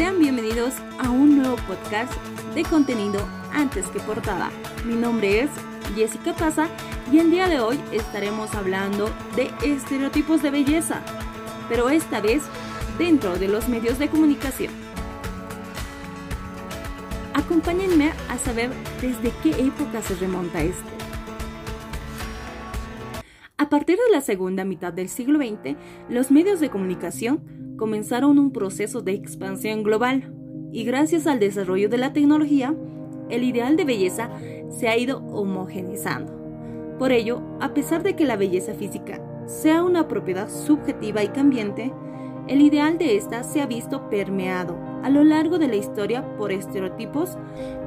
Sean bienvenidos a un nuevo podcast de contenido antes que portada. Mi nombre es Jessica Taza y el día de hoy estaremos hablando de estereotipos de belleza, pero esta vez dentro de los medios de comunicación. Acompáñenme a saber desde qué época se remonta esto. A partir de la segunda mitad del siglo XX, los medios de comunicación comenzaron un proceso de expansión global y gracias al desarrollo de la tecnología, el ideal de belleza se ha ido homogenizando. Por ello, a pesar de que la belleza física sea una propiedad subjetiva y cambiante, el ideal de esta se ha visto permeado a lo largo de la historia por estereotipos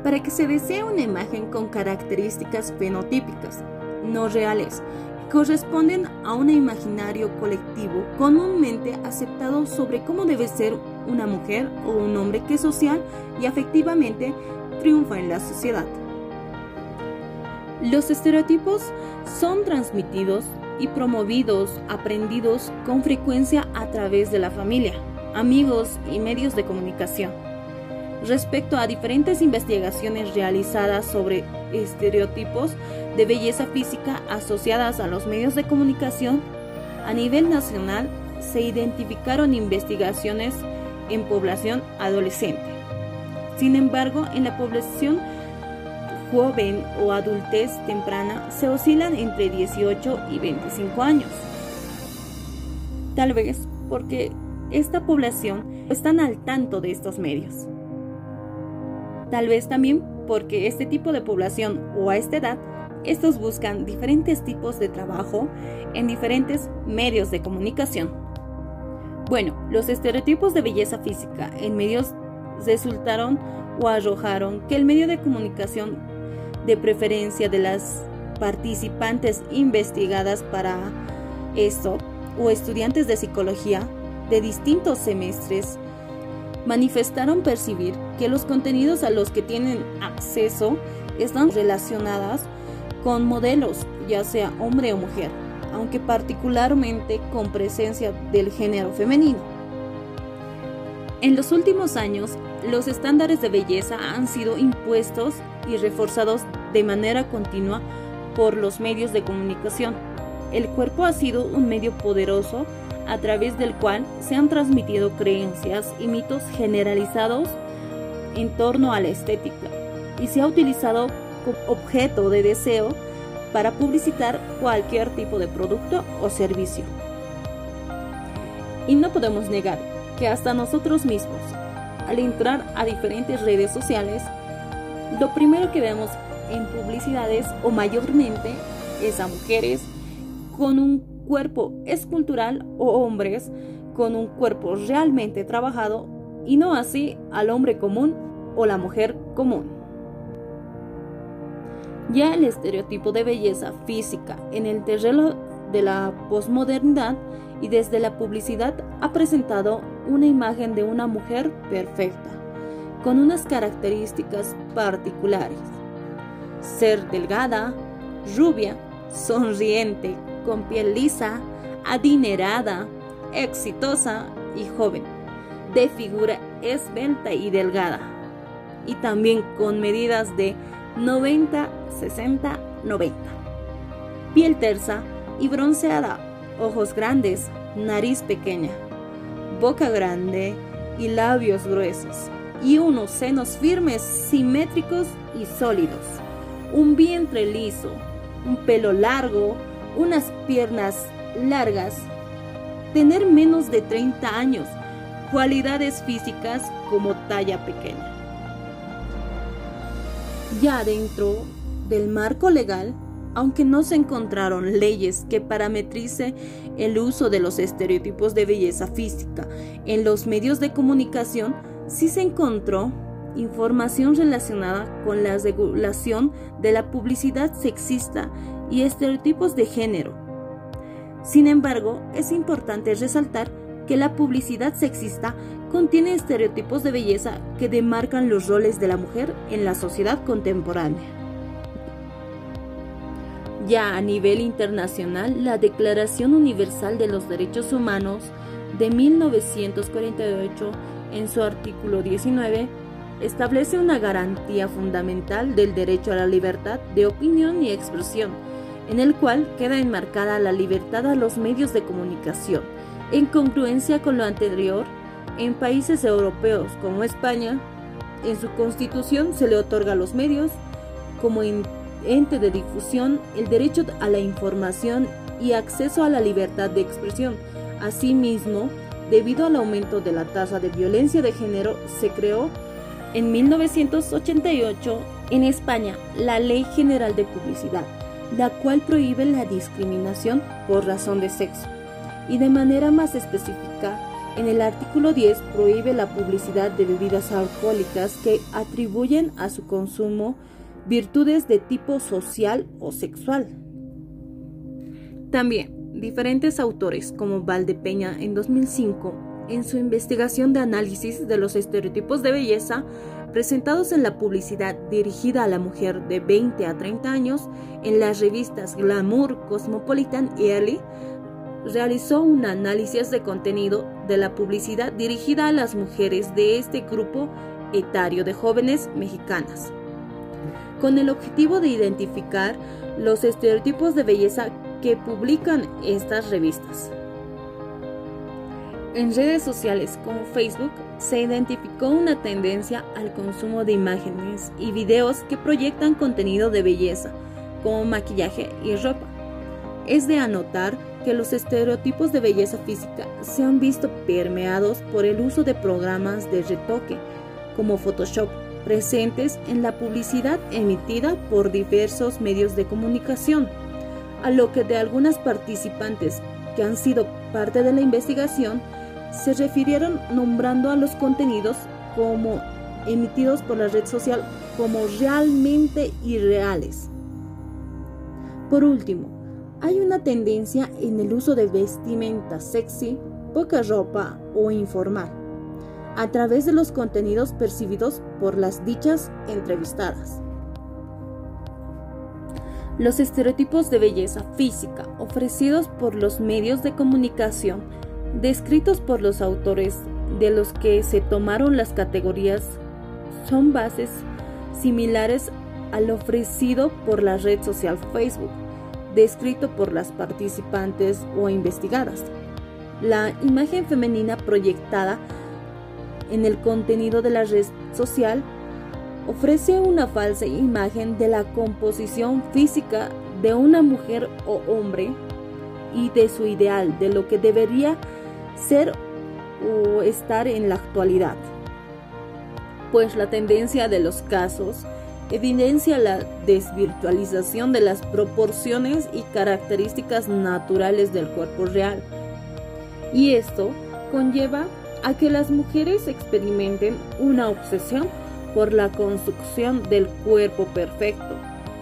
para que se desee una imagen con características fenotípicas, no reales, corresponden a un imaginario colectivo comúnmente aceptado sobre cómo debe ser una mujer o un hombre que social y afectivamente triunfa en la sociedad. Los estereotipos son transmitidos y promovidos, aprendidos con frecuencia a través de la familia, amigos y medios de comunicación. Respecto a diferentes investigaciones realizadas sobre estereotipos de belleza física asociadas a los medios de comunicación, a nivel nacional se identificaron investigaciones en población adolescente. Sin embargo, en la población joven o adultez temprana se oscilan entre 18 y 25 años. Tal vez porque esta población están al tanto de estos medios. Tal vez también porque este tipo de población o a esta edad, estos buscan diferentes tipos de trabajo en diferentes medios de comunicación. Bueno, los estereotipos de belleza física en medios resultaron o arrojaron que el medio de comunicación de preferencia de las participantes investigadas para esto o estudiantes de psicología de distintos semestres manifestaron percibir que los contenidos a los que tienen acceso están relacionadas con modelos, ya sea hombre o mujer, aunque particularmente con presencia del género femenino. En los últimos años, los estándares de belleza han sido impuestos y reforzados de manera continua por los medios de comunicación. El cuerpo ha sido un medio poderoso a través del cual se han transmitido creencias y mitos generalizados en torno a la estética y se ha utilizado como objeto de deseo para publicitar cualquier tipo de producto o servicio. Y no podemos negar que hasta nosotros mismos, al entrar a diferentes redes sociales, lo primero que vemos en publicidades o mayormente es a mujeres con un cuerpo escultural o hombres con un cuerpo realmente trabajado y no así al hombre común o la mujer común. Ya el estereotipo de belleza física en el terreno de la posmodernidad y desde la publicidad ha presentado una imagen de una mujer perfecta, con unas características particulares. Ser delgada, rubia, sonriente, con piel lisa, adinerada, exitosa y joven, de figura esbelta y delgada, y también con medidas de 90, 60, 90. Piel tersa y bronceada, ojos grandes, nariz pequeña, boca grande y labios gruesos, y unos senos firmes, simétricos y sólidos, un vientre liso, un pelo largo, unas piernas largas, tener menos de 30 años, cualidades físicas como talla pequeña. Ya dentro del marco legal, aunque no se encontraron leyes que parametrice el uso de los estereotipos de belleza física en los medios de comunicación, sí se encontró información relacionada con la regulación de la publicidad sexista y estereotipos de género. Sin embargo, es importante resaltar que la publicidad sexista contiene estereotipos de belleza que demarcan los roles de la mujer en la sociedad contemporánea. Ya a nivel internacional, la Declaración Universal de los Derechos Humanos de 1948 en su artículo 19, establece una garantía fundamental del derecho a la libertad de opinión y expresión, en el cual queda enmarcada la libertad a los medios de comunicación. En congruencia con lo anterior, en países europeos como España, en su constitución se le otorga a los medios como ente de difusión el derecho a la información y acceso a la libertad de expresión. Asimismo, debido al aumento de la tasa de violencia de género, se creó en 1988 en España la Ley General de Publicidad, la cual prohíbe la discriminación por razón de sexo. Y de manera más específica, en el artículo 10 prohíbe la publicidad de bebidas alcohólicas que atribuyen a su consumo virtudes de tipo social o sexual. También, diferentes autores como Valdepeña en 2005, en su investigación de análisis de los estereotipos de belleza presentados en la publicidad dirigida a la mujer de 20 a 30 años en las revistas Glamour, Cosmopolitan y Elle, realizó un análisis de contenido de la publicidad dirigida a las mujeres de este grupo etario de jóvenes mexicanas con el objetivo de identificar los estereotipos de belleza que publican estas revistas. En redes sociales como Facebook se identificó una tendencia al consumo de imágenes y videos que proyectan contenido de belleza, como maquillaje y ropa. Es de anotar que los estereotipos de belleza física se han visto permeados por el uso de programas de retoque como Photoshop, presentes en la publicidad emitida por diversos medios de comunicación, a lo que de algunas participantes que han sido parte de la investigación se refirieron nombrando a los contenidos como emitidos por la red social como realmente irreales. Por último, hay una tendencia en el uso de vestimenta sexy, poca ropa o informal a través de los contenidos percibidos por las dichas entrevistadas. Los estereotipos de belleza física ofrecidos por los medios de comunicación, descritos por los autores de los que se tomaron las categorías, son bases similares al ofrecido por la red social Facebook, descrito por las participantes o investigadas. La imagen femenina proyectada en el contenido de la red social ofrece una falsa imagen de la composición física de una mujer o hombre y de su ideal, de lo que debería ser o estar en la actualidad. Pues la tendencia de los casos evidencia la desvirtualización de las proporciones y características naturales del cuerpo real. Y esto conlleva a que las mujeres experimenten una obsesión por la construcción del cuerpo perfecto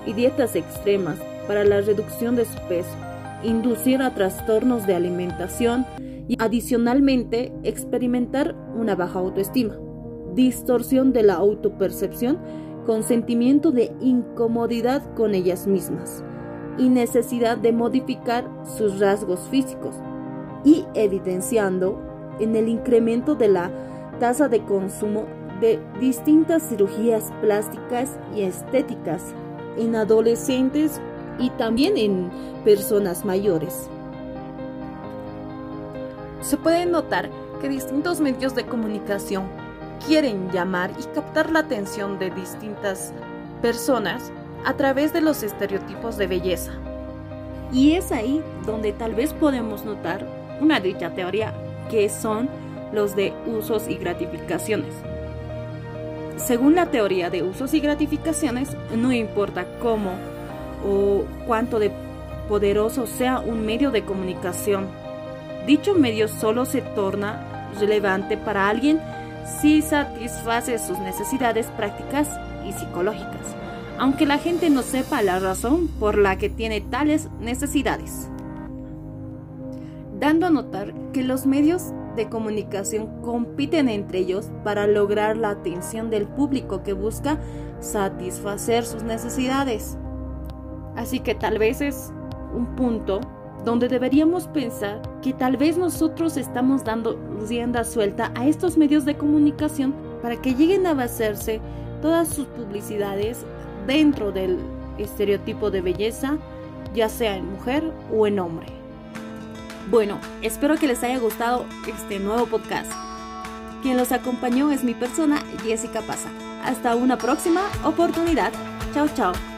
y dietas extremas para la reducción de su peso, inducir a trastornos de alimentación y adicionalmente experimentar una baja autoestima, distorsión de la autopercepción con sentimiento de incomodidad con ellas mismas y necesidad de modificar sus rasgos físicos y evidenciando en el incremento de la tasa de consumo de distintas cirugías plásticas y estéticas en adolescentes y también en personas mayores. Se puede notar que distintos medios de comunicación quieren llamar y captar la atención de distintas personas a través de los estereotipos de belleza. Y es ahí donde tal vez podemos notar una dicha teoría que son los de usos y gratificaciones. Según la teoría de usos y gratificaciones, no importa cómo o cuánto de poderoso sea un medio de comunicación, dicho medio solo se torna relevante para alguien si satisface sus necesidades prácticas y psicológicas, aunque la gente no sepa la razón por la que tiene tales necesidades dando a notar que los medios de comunicación compiten entre ellos para lograr la atención del público que busca satisfacer sus necesidades. Así que tal vez es un punto donde deberíamos pensar que tal vez nosotros estamos dando rienda suelta a estos medios de comunicación para que lleguen a basarse todas sus publicidades dentro del estereotipo de belleza, ya sea en mujer o en hombre. Bueno, espero que les haya gustado este nuevo podcast. Quien los acompañó es mi persona, Jessica Pasa. Hasta una próxima oportunidad. Chao, chao.